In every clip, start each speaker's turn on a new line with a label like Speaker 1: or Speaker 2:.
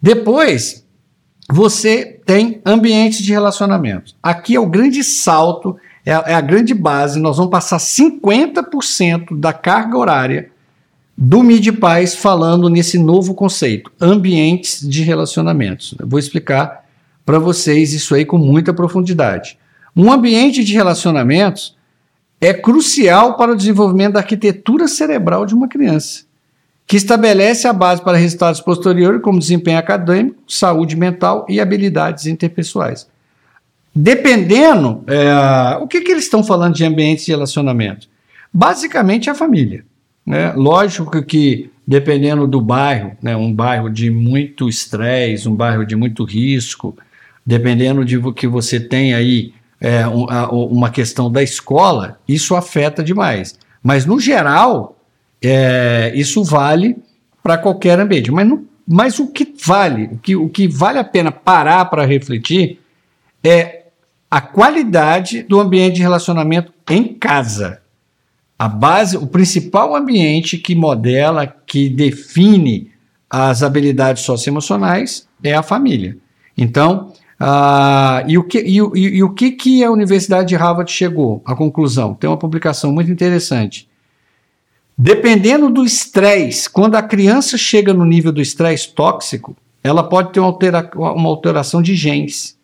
Speaker 1: Depois, você tem ambientes de relacionamento. Aqui é o grande salto, é a, é a grande base. Nós vamos passar 50% da carga horária do MIDPAS falando nesse novo conceito, ambientes de relacionamentos. Eu vou explicar para vocês isso aí com muita profundidade. Um ambiente de relacionamentos é crucial para o desenvolvimento da arquitetura cerebral de uma criança que estabelece a base para resultados posteriores, como desempenho acadêmico, saúde mental e habilidades interpessoais. Dependendo, é, o que, que eles estão falando de ambientes de relacionamento? Basicamente a família. Né? Lógico que, dependendo do bairro, né, um bairro de muito estresse, um bairro de muito risco, dependendo de que você tem aí é, uma questão da escola, isso afeta demais. Mas, no geral, é, isso vale para qualquer ambiente. Mas, não, mas o que vale, o que, o que vale a pena parar para refletir é a qualidade do ambiente de relacionamento em casa. A base, o principal ambiente que modela, que define as habilidades socioemocionais é a família. Então, e, o que, e, e, e o que, que a Universidade de Harvard chegou à conclusão? Tem uma publicação muito interessante. Dependendo do estresse, quando a criança chega no nível do estresse tóxico, ela pode ter uma, altera uma alteração de genes.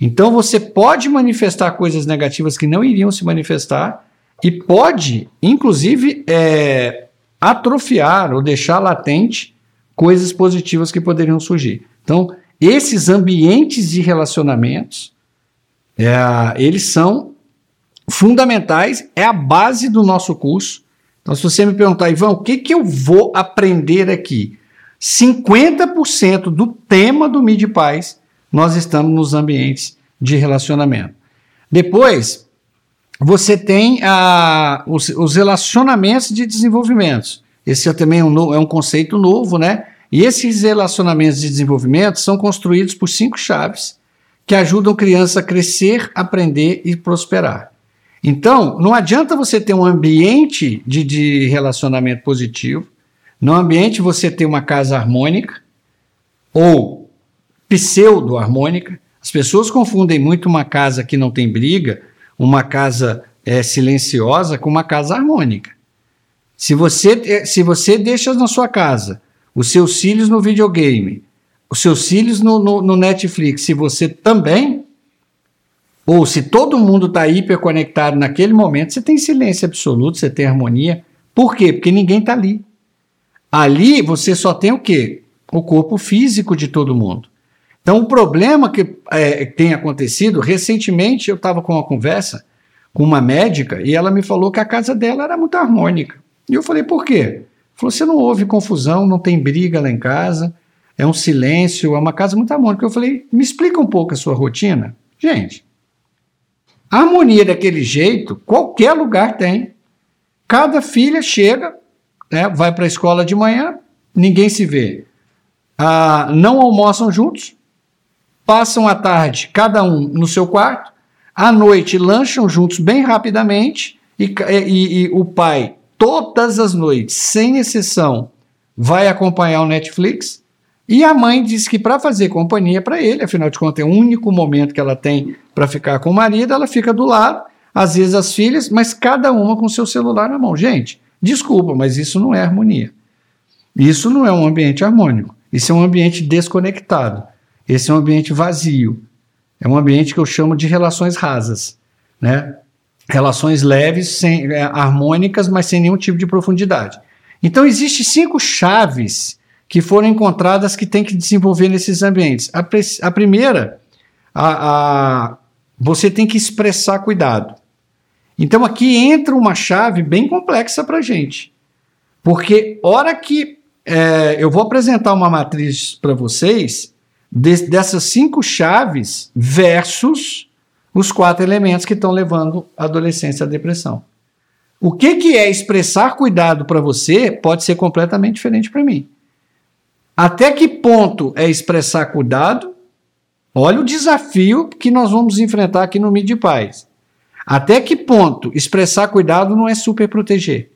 Speaker 1: Então você pode manifestar coisas negativas que não iriam se manifestar e pode, inclusive, é, atrofiar ou deixar latente coisas positivas que poderiam surgir. Então, esses ambientes de relacionamentos, é, eles são fundamentais, é a base do nosso curso. Então, se você me perguntar, Ivan, o que, que eu vou aprender aqui? 50% do tema do Mid Paz, nós estamos nos ambientes de relacionamento. Depois, você tem ah, os, os, relacionamentos de desenvolvimento. Esse é também um, é um conceito novo, né? E esses relacionamentos de desenvolvimento são construídos por cinco chaves que ajudam a criança a crescer, aprender e prosperar. Então, não adianta você ter um ambiente de, de relacionamento positivo, no ambiente você ter uma casa harmônica ou pseudo-harmônica. As pessoas confundem muito uma casa que não tem briga, uma casa é, silenciosa, com uma casa harmônica. Se você, é, se você deixa na sua casa os seus filhos no videogame, os seus filhos no, no, no Netflix, se você também ou se todo mundo está hiperconectado naquele momento, você tem silêncio absoluto, você tem harmonia. Por quê? Porque ninguém está ali. Ali você só tem o quê? O corpo físico de todo mundo. Então, o problema que é, tem acontecido, recentemente eu estava com uma conversa com uma médica e ela me falou que a casa dela era muito harmônica. E eu falei, por quê? Falou, você não houve confusão, não tem briga lá em casa, é um silêncio, é uma casa muito harmônica. Eu falei, me explica um pouco a sua rotina. Gente, harmonia daquele jeito, qualquer lugar tem. Cada filha chega, né, vai para a escola de manhã, ninguém se vê. Ah, não almoçam juntos, passam a tarde, cada um no seu quarto, à noite lancham juntos bem rapidamente, e, e, e o pai, todas as noites, sem exceção, vai acompanhar o Netflix e a mãe diz que para fazer companhia para ele, afinal de contas é o único momento que ela tem para ficar com o marido, ela fica do lado, às vezes as filhas, mas cada uma com seu celular na mão. Gente, desculpa, mas isso não é harmonia. Isso não é um ambiente harmônico. Isso é um ambiente desconectado. Esse é um ambiente vazio. É um ambiente que eu chamo de relações rasas, né? Relações leves, sem, é, harmônicas, mas sem nenhum tipo de profundidade. Então, existem cinco chaves que foram encontradas que tem que desenvolver nesses ambientes. A, a primeira, a, a, você tem que expressar cuidado. Então aqui entra uma chave bem complexa para a gente. Porque hora que é, eu vou apresentar uma matriz para vocês de, dessas cinco chaves versus os quatro elementos que estão levando a adolescência à depressão. O que, que é expressar cuidado para você pode ser completamente diferente para mim. Até que ponto é expressar cuidado? Olha o desafio que nós vamos enfrentar aqui no Mid Paz. Até que ponto expressar cuidado não é super proteger?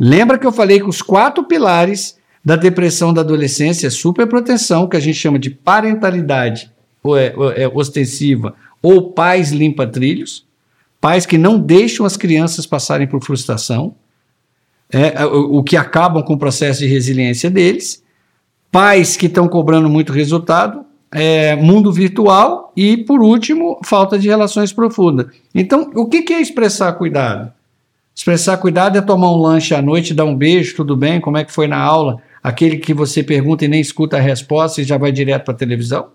Speaker 1: Lembra que eu falei que os quatro pilares da depressão da adolescência é superproteção, que a gente chama de parentalidade é, é, ostensiva ou pais limpa-trilhos, pais que não deixam as crianças passarem por frustração, é, o, o que acabam com o processo de resiliência deles, pais que estão cobrando muito resultado, é, mundo virtual e, por último, falta de relações profundas. Então, o que, que é expressar cuidado? Expressar cuidado é tomar um lanche à noite, dar um beijo, tudo bem, como é que foi na aula? Aquele que você pergunta e nem escuta a resposta e já vai direto para a televisão?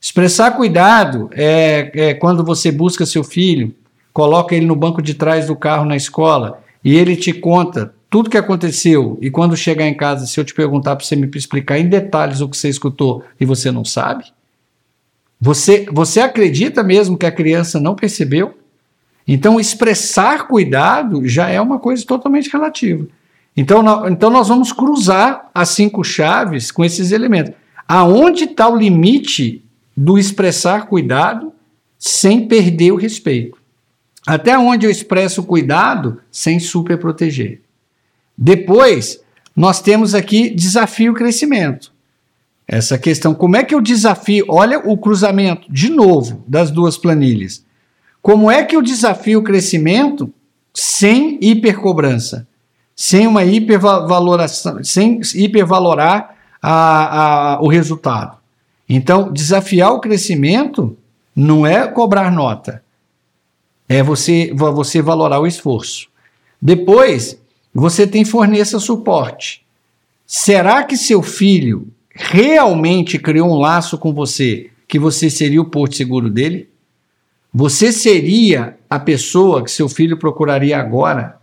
Speaker 1: Expressar cuidado é, é quando você busca seu filho, coloca ele no banco de trás do carro na escola e ele te conta tudo que aconteceu e quando chegar em casa, se eu te perguntar para você me explicar em detalhes o que você escutou e você não sabe, você, você acredita mesmo que a criança não percebeu? Então, expressar cuidado já é uma coisa totalmente relativa. Então, então nós vamos cruzar as cinco chaves com esses elementos. Aonde está o limite do expressar cuidado sem perder o respeito? Até onde eu expresso cuidado sem superproteger? Depois, nós temos aqui desafio crescimento. Essa questão, como é que eu desafio? Olha o cruzamento, de novo, das duas planilhas. Como é que eu desafio o crescimento sem hipercobrança? Sem uma hipervaloração, sem hipervalorar a, a, o resultado. Então, desafiar o crescimento não é cobrar nota, é você, você valorar o esforço. Depois, você tem forneça suporte. Será que seu filho realmente criou um laço com você que você seria o porto seguro dele? Você seria a pessoa que seu filho procuraria agora?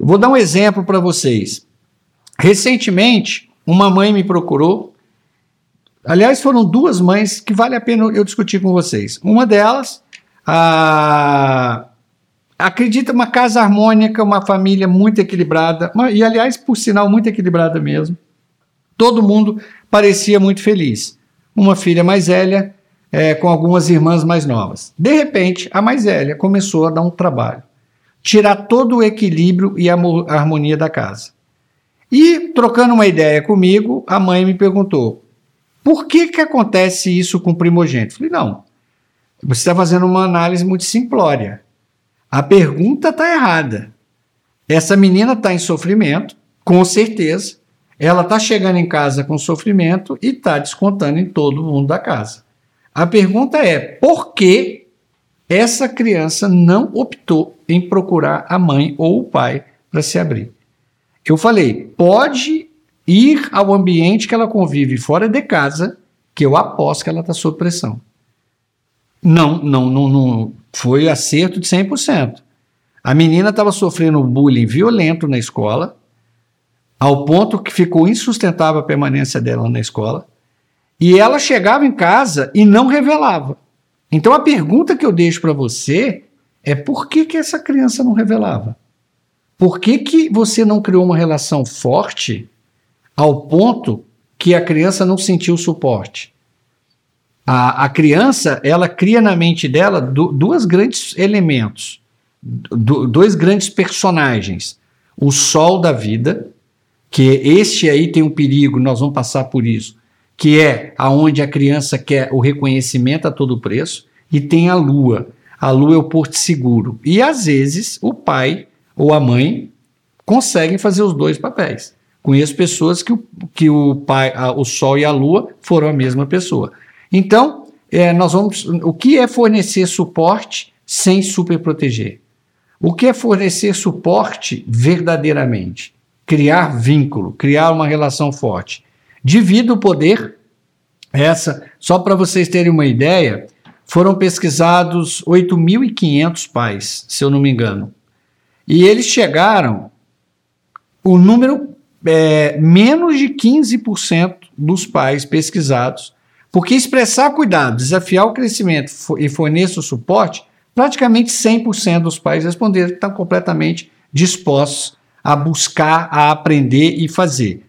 Speaker 1: Vou dar um exemplo para vocês. Recentemente, uma mãe me procurou. Aliás, foram duas mães que vale a pena eu discutir com vocês. Uma delas, a acredita uma casa harmônica, uma família muito equilibrada, e aliás, por sinal, muito equilibrada mesmo. Todo mundo parecia muito feliz. Uma filha mais velha, é, com algumas irmãs mais novas. De repente, a mais velha começou a dar um trabalho, tirar todo o equilíbrio e a harmonia da casa. E, trocando uma ideia comigo, a mãe me perguntou: por que, que acontece isso com o primogênito? Falei: não, você está fazendo uma análise muito simplória. A pergunta está errada. Essa menina está em sofrimento, com certeza. Ela está chegando em casa com sofrimento e está descontando em todo mundo da casa. A pergunta é: por que essa criança não optou em procurar a mãe ou o pai para se abrir? Eu falei: pode ir ao ambiente que ela convive fora de casa, que eu aposto que ela está sob pressão. Não, não, não, não foi acerto de 100%. A menina estava sofrendo um bullying violento na escola, ao ponto que ficou insustentável a permanência dela na escola, e ela chegava em casa e não revelava. Então a pergunta que eu deixo para você é por que, que essa criança não revelava? Por que, que você não criou uma relação forte ao ponto que a criança não sentiu suporte? A, a criança, ela cria na mente dela do, duas grandes elementos, do, dois grandes personagens. O sol da vida, que este aí tem um perigo, nós vamos passar por isso, que é aonde a criança quer o reconhecimento a todo preço, e tem a lua. A lua é o porto seguro. E às vezes o pai ou a mãe conseguem fazer os dois papéis. Conheço pessoas que o, que o pai, a, o sol e a lua foram a mesma pessoa. Então, é, nós vamos. O que é fornecer suporte sem superproteger? O que é fornecer suporte verdadeiramente? Criar vínculo, criar uma relação forte. Divida o poder. Essa, só para vocês terem uma ideia, foram pesquisados 8.500 pais, se eu não me engano. E eles chegaram, o número é, menos de 15% dos pais pesquisados porque expressar cuidado, desafiar o crescimento e fornecer o suporte, praticamente 100% dos pais responderam que estão completamente dispostos a buscar, a aprender e fazer.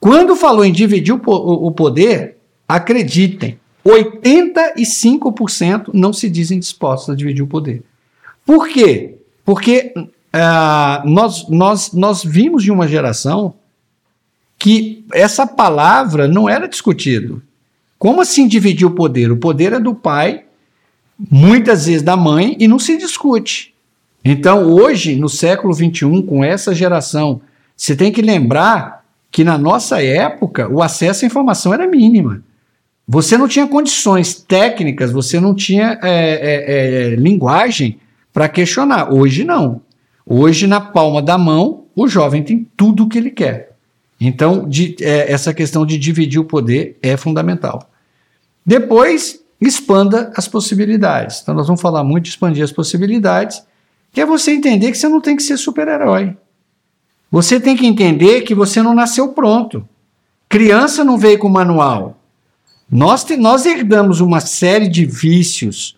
Speaker 1: Quando falou em dividir o poder, acreditem, 85% não se dizem dispostos a dividir o poder. Por quê? Porque uh, nós, nós, nós vimos de uma geração que essa palavra não era discutido. Como assim dividir o poder? O poder é do pai, muitas vezes da mãe, e não se discute. Então, hoje, no século XXI, com essa geração, você tem que lembrar que na nossa época o acesso à informação era mínima. Você não tinha condições técnicas, você não tinha é, é, é, linguagem para questionar. Hoje não. Hoje, na palma da mão, o jovem tem tudo o que ele quer. Então, de, é, essa questão de dividir o poder é fundamental. Depois, expanda as possibilidades. Então, nós vamos falar muito de expandir as possibilidades, que é você entender que você não tem que ser super-herói. Você tem que entender que você não nasceu pronto. Criança não veio com manual. Nós, te, nós herdamos uma série de vícios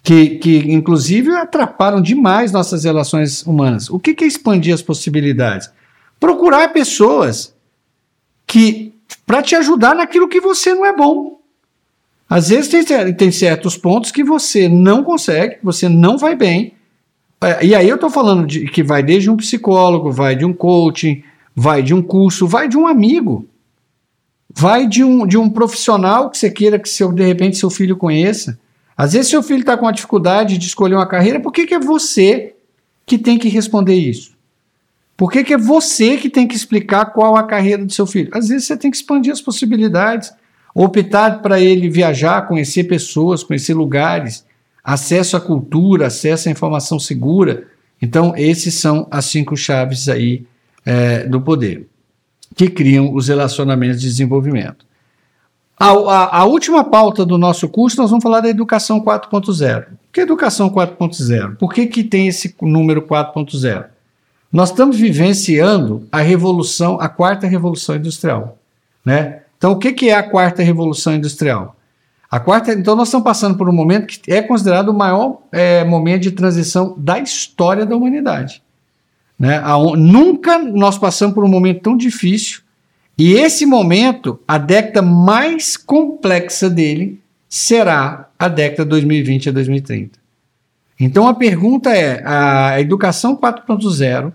Speaker 1: que, que, inclusive, atrapalham demais nossas relações humanas. O que, que é expandir as possibilidades? Procurar pessoas que para te ajudar naquilo que você não é bom. Às vezes tem, tem certos pontos que você não consegue, você não vai bem. É, e aí eu estou falando de que vai desde um psicólogo, vai de um coaching, vai de um curso, vai de um amigo, vai de um, de um profissional que você queira que seu, de repente seu filho conheça. Às vezes seu filho está com a dificuldade de escolher uma carreira, por que, que é você que tem que responder isso? Por que, que é você que tem que explicar qual a carreira do seu filho? Às vezes você tem que expandir as possibilidades optar para ele viajar, conhecer pessoas, conhecer lugares, acesso à cultura, acesso à informação segura. Então, esses são as cinco chaves aí é, do poder, que criam os relacionamentos de desenvolvimento. A, a, a, última pauta do nosso curso, nós vamos falar da educação 4.0. Por que educação 4.0? Por que, que tem esse número 4.0? Nós estamos vivenciando a revolução, a quarta revolução industrial. Né? Então, o que, é a quarta revolução industrial? A quarta, então, nós estamos passando por um momento que é considerado o maior é, momento de transição da história da humanidade. Né? A, nunca nós passamos por um momento tão difícil, e esse momento, a década mais complexa dele, será a década 2020 a 2030. Então a pergunta é: a educação 4.0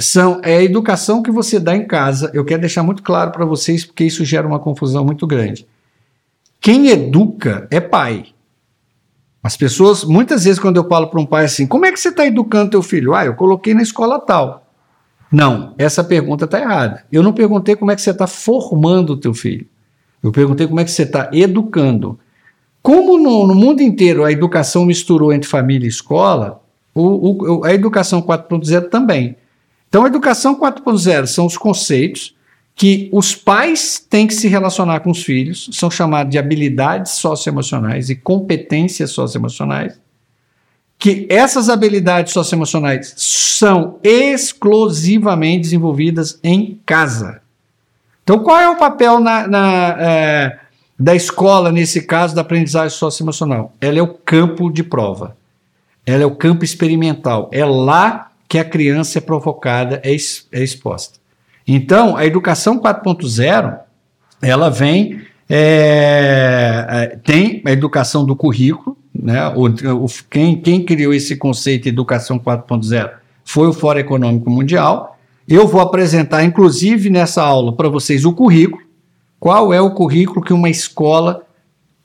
Speaker 1: são, é a educação que você dá em casa. Eu quero deixar muito claro para vocês, porque isso gera uma confusão muito grande. Quem educa é pai. As pessoas, muitas vezes, quando eu falo para um pai assim, como é que você está educando teu filho? Ah, eu coloquei na escola tal. Não, essa pergunta está errada. Eu não perguntei como é que você está formando o teu filho. Eu perguntei como é que você está educando. Como no, no, mundo inteiro a educação misturou entre família e escola, o, o, a educação 4.0 também. Então, educação 4.0 são os conceitos que os pais têm que se relacionar com os filhos, são chamados de habilidades socioemocionais e competências socioemocionais, que essas habilidades socioemocionais são exclusivamente desenvolvidas em casa. Então, qual é o papel na, na, é, da escola, nesse caso, da aprendizagem socioemocional? Ela é o campo de prova. Ela é o campo experimental. É lá que a criança é provocada, é, é exposta. Então, a educação 4.0, ela vem, é, é, tem a educação do currículo, né? O, o, quem, quem criou esse conceito de educação 4.0 foi o Fórum Econômico Mundial. Eu vou apresentar, inclusive, nessa aula para vocês o currículo. Qual é o currículo que uma escola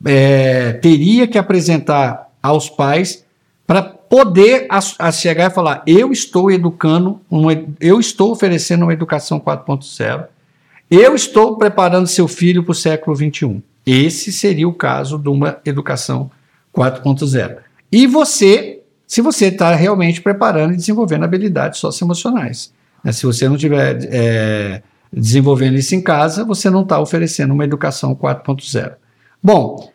Speaker 1: é, teria que apresentar aos pais para poder a, a chegar e falar: eu estou educando, uma, eu estou oferecendo uma educação 4.0, eu estou preparando seu filho para o século 21. Esse seria o caso de uma educação 4.0. E você, se você está realmente preparando e desenvolvendo habilidades socioemocionais. Né? Se você não estiver é, desenvolvendo isso em casa, você não está oferecendo uma educação 4.0. Bom,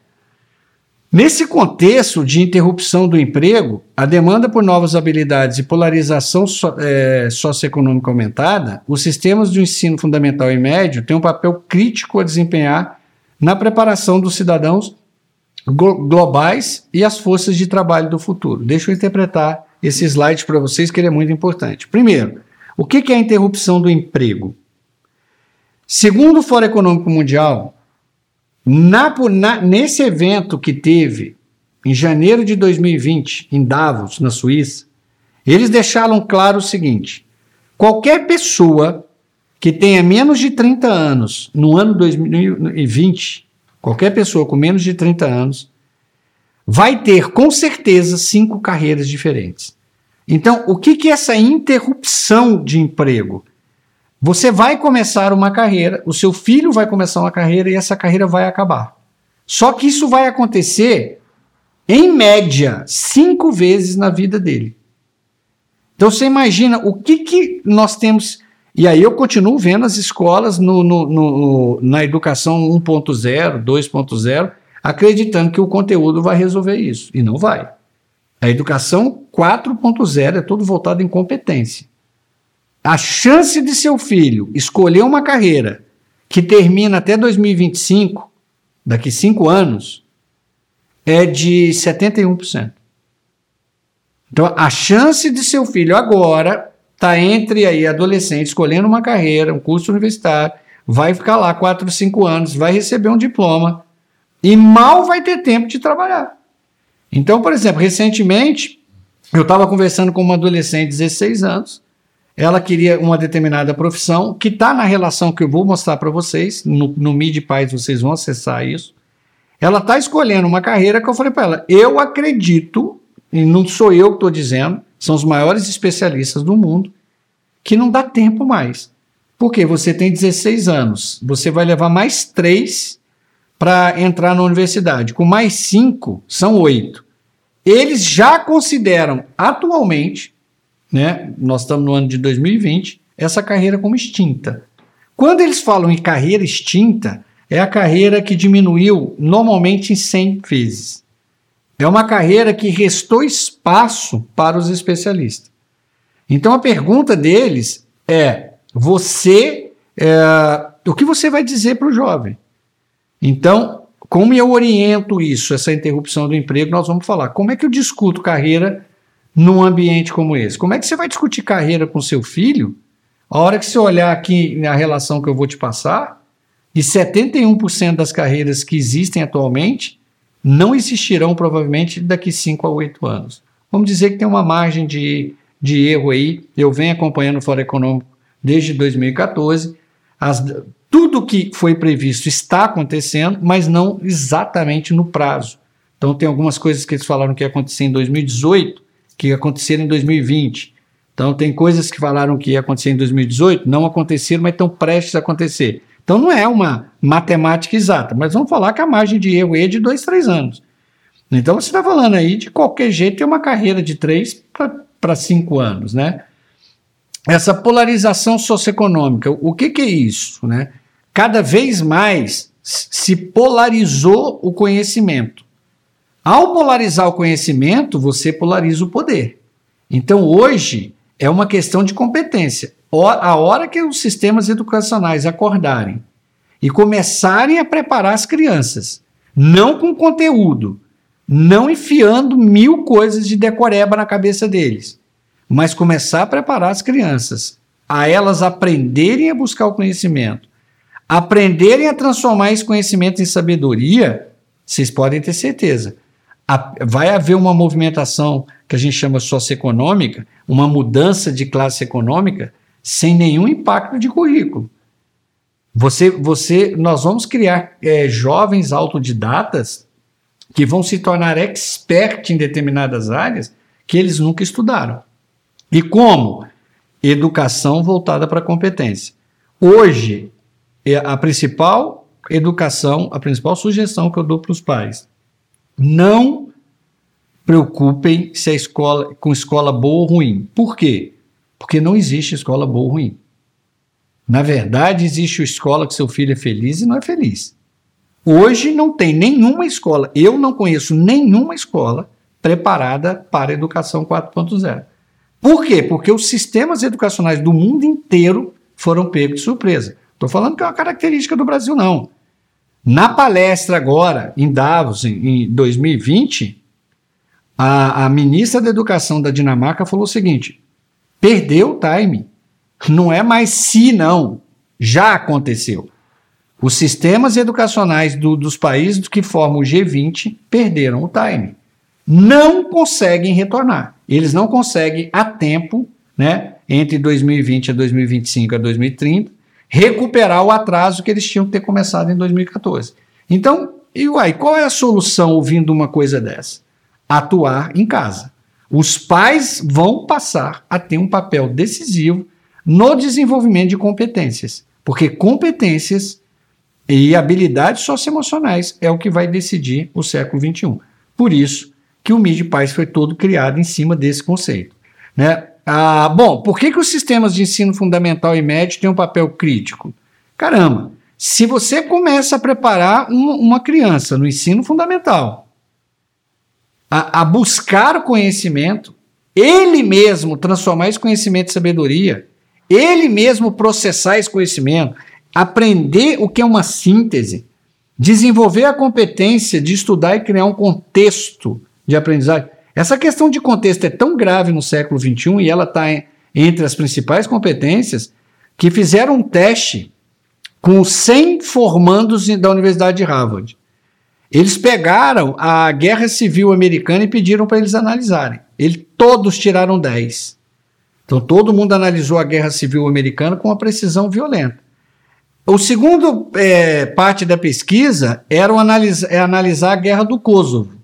Speaker 1: Nesse contexto de interrupção do emprego, a demanda por novas habilidades e polarização so, é, socioeconômica aumentada, os sistemas de ensino fundamental e médio têm um papel crítico a desempenhar na preparação dos cidadãos globais e as forças de trabalho do futuro. Deixa eu interpretar esse slide para vocês, que ele é muito importante. Primeiro, o que é a interrupção do emprego? Segundo o Fórum Econômico Mundial, na, na, nesse evento que teve em janeiro de 2020, em Davos, na Suíça, eles deixaram claro o seguinte: qualquer pessoa que tenha menos de 30 anos no ano 2020, qualquer pessoa com menos de 30 anos, vai ter com certeza cinco carreiras diferentes. Então, o que, que essa interrupção de emprego? Você vai começar uma carreira, o seu filho vai começar uma carreira e essa carreira vai acabar. Só que isso vai acontecer, em média, cinco vezes na vida dele. Então você imagina o que, que nós temos. E aí eu continuo vendo as escolas no, no, no na educação 1.0, 2.0, acreditando que o conteúdo vai resolver isso. E não vai. A educação 4.0 é todo voltado em competência. A chance de seu filho escolher uma carreira que termina até 2025, daqui cinco anos, é de 71%. Então, a chance de seu filho agora tá entre aí adolescente escolhendo uma carreira, um curso universitário, vai ficar lá 4, 5 anos, vai receber um diploma e mal vai ter tempo de trabalhar. Então, por exemplo, recentemente eu estava conversando com uma adolescente de 16 anos, ela queria uma determinada profissão que está na relação que eu vou mostrar para vocês, no, no Mid Paz vocês vão acessar isso. Ela está escolhendo uma carreira que eu falei para ela, eu acredito e não sou eu que estou dizendo, são os maiores especialistas do mundo, que não dá tempo mais. Porque você tem 16 anos, você vai levar mais 3 para entrar na universidade. Com mais 5, são 8. Eles já consideram atualmente, né, nós estamos no ano de 2020, essa carreira como extinta. Quando eles falam em carreira extinta, é a carreira que diminuiu normalmente em 100 vezes. É uma carreira que restou espaço para os especialistas. Então a pergunta deles é: você, é, o que você vai dizer para o jovem? Então, como eu oriento isso, essa interrupção do emprego, nós vamos falar. Como é que eu discuto carreira num ambiente como esse? Como é que você vai discutir carreira com seu filho? A hora que você olhar aqui na relação que eu vou te passar, e 71% das carreiras que existem atualmente não existirão provavelmente daqui 5 a 8 anos. Vamos dizer que tem uma margem de, de erro aí. Eu venho acompanhando o Fórum Econômico desde 2014. As, tudo que foi previsto está acontecendo, mas não exatamente no prazo. Então, tem algumas coisas que eles falaram que ia acontecer em 2018, que ia acontecer em 2020. Então, tem coisas que falaram que ia acontecer em 2018, não aconteceram, mas estão prestes a acontecer. Então não é uma matemática exata, mas vamos falar que a margem de erro é de dois, três anos. Então você está falando aí de qualquer jeito tem uma carreira de três para cinco anos, né? Essa polarização socioeconômica, o que, que é isso, né? Cada vez mais se polarizou o conhecimento. Ao polarizar o conhecimento, você polariza o poder. Então hoje é uma questão de competência a hora que os sistemas educacionais acordarem e começarem a preparar as crianças, não com conteúdo, não enfiando mil coisas de decoreba na cabeça deles, mas começar a preparar as crianças a elas aprenderem a buscar o conhecimento, aprenderem a transformar esse conhecimento em sabedoria, vocês podem ter certeza. Vai haver uma movimentação que a gente chama socioeconômica, uma mudança de classe econômica, sem nenhum impacto de currículo. Você, você, nós vamos criar é, jovens autodidatas que vão se tornar expert em determinadas áreas que eles nunca estudaram. E como? Educação voltada para a competência. Hoje, é a principal educação, a principal sugestão que eu dou para os pais, não preocupem se a escola com escola boa ou ruim. Por quê? Porque não existe escola boa ou ruim. Na verdade, existe escola que seu filho é feliz e não é feliz. Hoje não tem nenhuma escola, eu não conheço nenhuma escola preparada para a educação 4.0. Por quê? Porque os sistemas educacionais do mundo inteiro foram pegos de surpresa. Estou falando que é uma característica do Brasil, não. Na palestra agora, em Davos, em, em 2020, a, a ministra da Educação da Dinamarca falou o seguinte: Perdeu o time. Não é mais se, não. Já aconteceu. Os sistemas educacionais do, dos países que formam o G20 perderam o time. Não conseguem retornar. Eles não conseguem a tempo, né, entre 2020 a 2025 a 2030, recuperar o atraso que eles tinham que ter começado em 2014. Então, e uai, qual é a solução ouvindo uma coisa dessa? Atuar em casa. Os pais vão passar a ter um papel decisivo no desenvolvimento de competências, porque competências e habilidades socioemocionais é o que vai decidir o século XXI. Por isso que o MIDI Paz foi todo criado em cima desse conceito. Né? Ah, bom, por que, que os sistemas de ensino fundamental e médio têm um papel crítico? Caramba, se você começa a preparar um, uma criança no ensino fundamental a, a buscar o conhecimento, ele mesmo transformar esse conhecimento em sabedoria, ele mesmo processar esse conhecimento, aprender o que é uma síntese, desenvolver a competência de estudar e criar um contexto de aprendizagem. Essa questão de contexto é tão grave no século XXI e ela está entre as principais competências que fizeram um teste com 100 formandos da Universidade de Harvard. Eles pegaram a Guerra Civil Americana e pediram para eles analisarem. Ele, todos tiraram 10. Então todo mundo analisou a Guerra Civil Americana com uma precisão violenta. O segundo é, parte da pesquisa era analisar, é analisar a Guerra do Kosovo.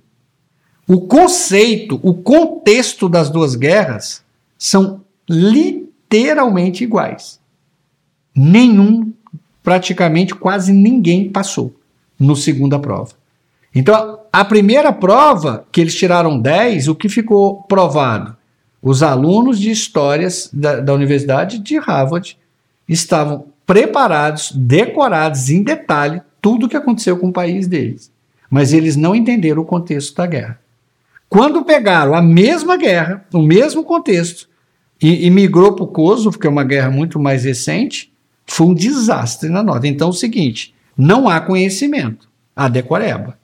Speaker 1: O conceito, o contexto das duas guerras são literalmente iguais. Nenhum, praticamente quase ninguém passou no segunda prova. Então, a primeira prova, que eles tiraram 10, o que ficou provado? Os alunos de histórias da, da Universidade de Harvard estavam preparados, decorados em detalhe tudo o que aconteceu com o país deles. Mas eles não entenderam o contexto da guerra. Quando pegaram a mesma guerra, o mesmo contexto, e, e migrou para o Kosovo, que é uma guerra muito mais recente, foi um desastre na nota. Então é o seguinte: não há conhecimento, há decoreba.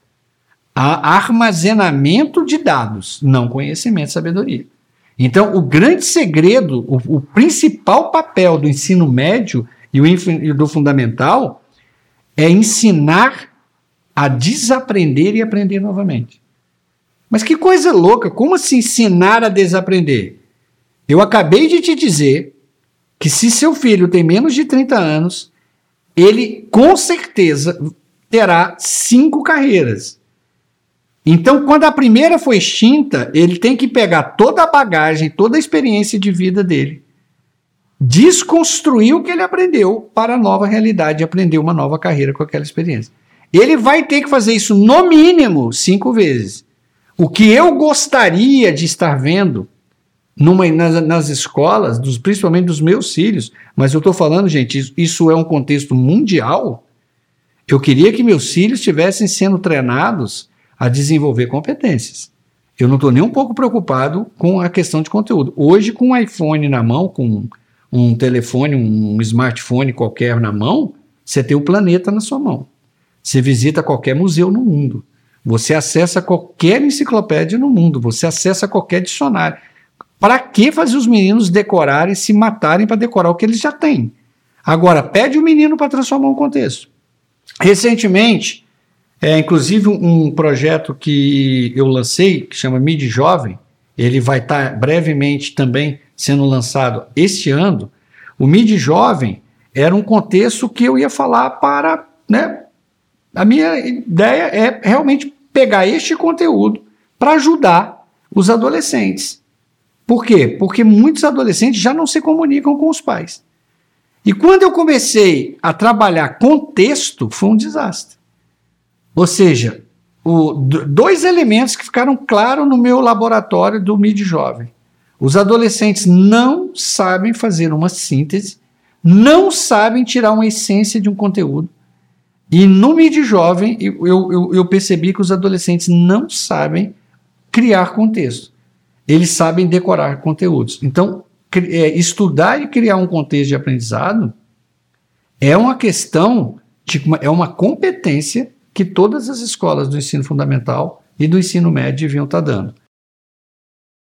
Speaker 1: Há armazenamento de dados, não conhecimento, sabedoria. Então, o grande segredo, o, o principal papel do ensino médio e, o, e do fundamental é ensinar a desaprender e aprender novamente. Mas que coisa louca, como assim ensinar a desaprender? Eu acabei de te dizer que se seu filho tem menos de 30 anos, ele com certeza terá cinco carreiras. Então, quando a primeira foi extinta, ele tem que pegar toda a bagagem, toda a experiência de vida dele, desconstruir o que ele aprendeu para a nova realidade, aprender uma nova carreira com aquela experiência. Ele vai ter que fazer isso no mínimo cinco vezes. O que eu gostaria de estar vendo numa, nas, nas escolas, dos, principalmente dos meus filhos, mas eu estou falando, gente, isso, isso é um contexto mundial. Eu queria que meus filhos estivessem sendo treinados a desenvolver competências. Eu não estou nem um pouco preocupado com a questão de conteúdo. Hoje, com um iPhone na mão, com um telefone, um smartphone qualquer na mão, você tem o planeta na sua mão. Você visita qualquer museu no mundo. Você acessa qualquer enciclopédia no mundo, você acessa qualquer dicionário. Para que fazer os meninos decorarem, se matarem para decorar o que eles já têm? Agora, pede o menino para transformar um contexto. Recentemente, é inclusive um projeto que eu lancei, que chama Mid Jovem, ele vai estar tá brevemente também sendo lançado este ano. O Mid Jovem era um contexto que eu ia falar para né, a minha ideia é realmente pegar este conteúdo para ajudar os adolescentes. Por quê? Porque muitos adolescentes já não se comunicam com os pais. E quando eu comecei a trabalhar contexto, foi um desastre. Ou seja, o, dois elementos que ficaram claros no meu laboratório do MID Jovem. Os adolescentes não sabem fazer uma síntese, não sabem tirar uma essência de um conteúdo e no mídia jovem, eu, eu, eu percebi que os adolescentes não sabem criar contexto. Eles sabem decorar conteúdos. Então, é, estudar e criar um contexto de aprendizado é uma questão, de, é uma competência que todas as escolas do ensino fundamental e do ensino médio deviam estar dando.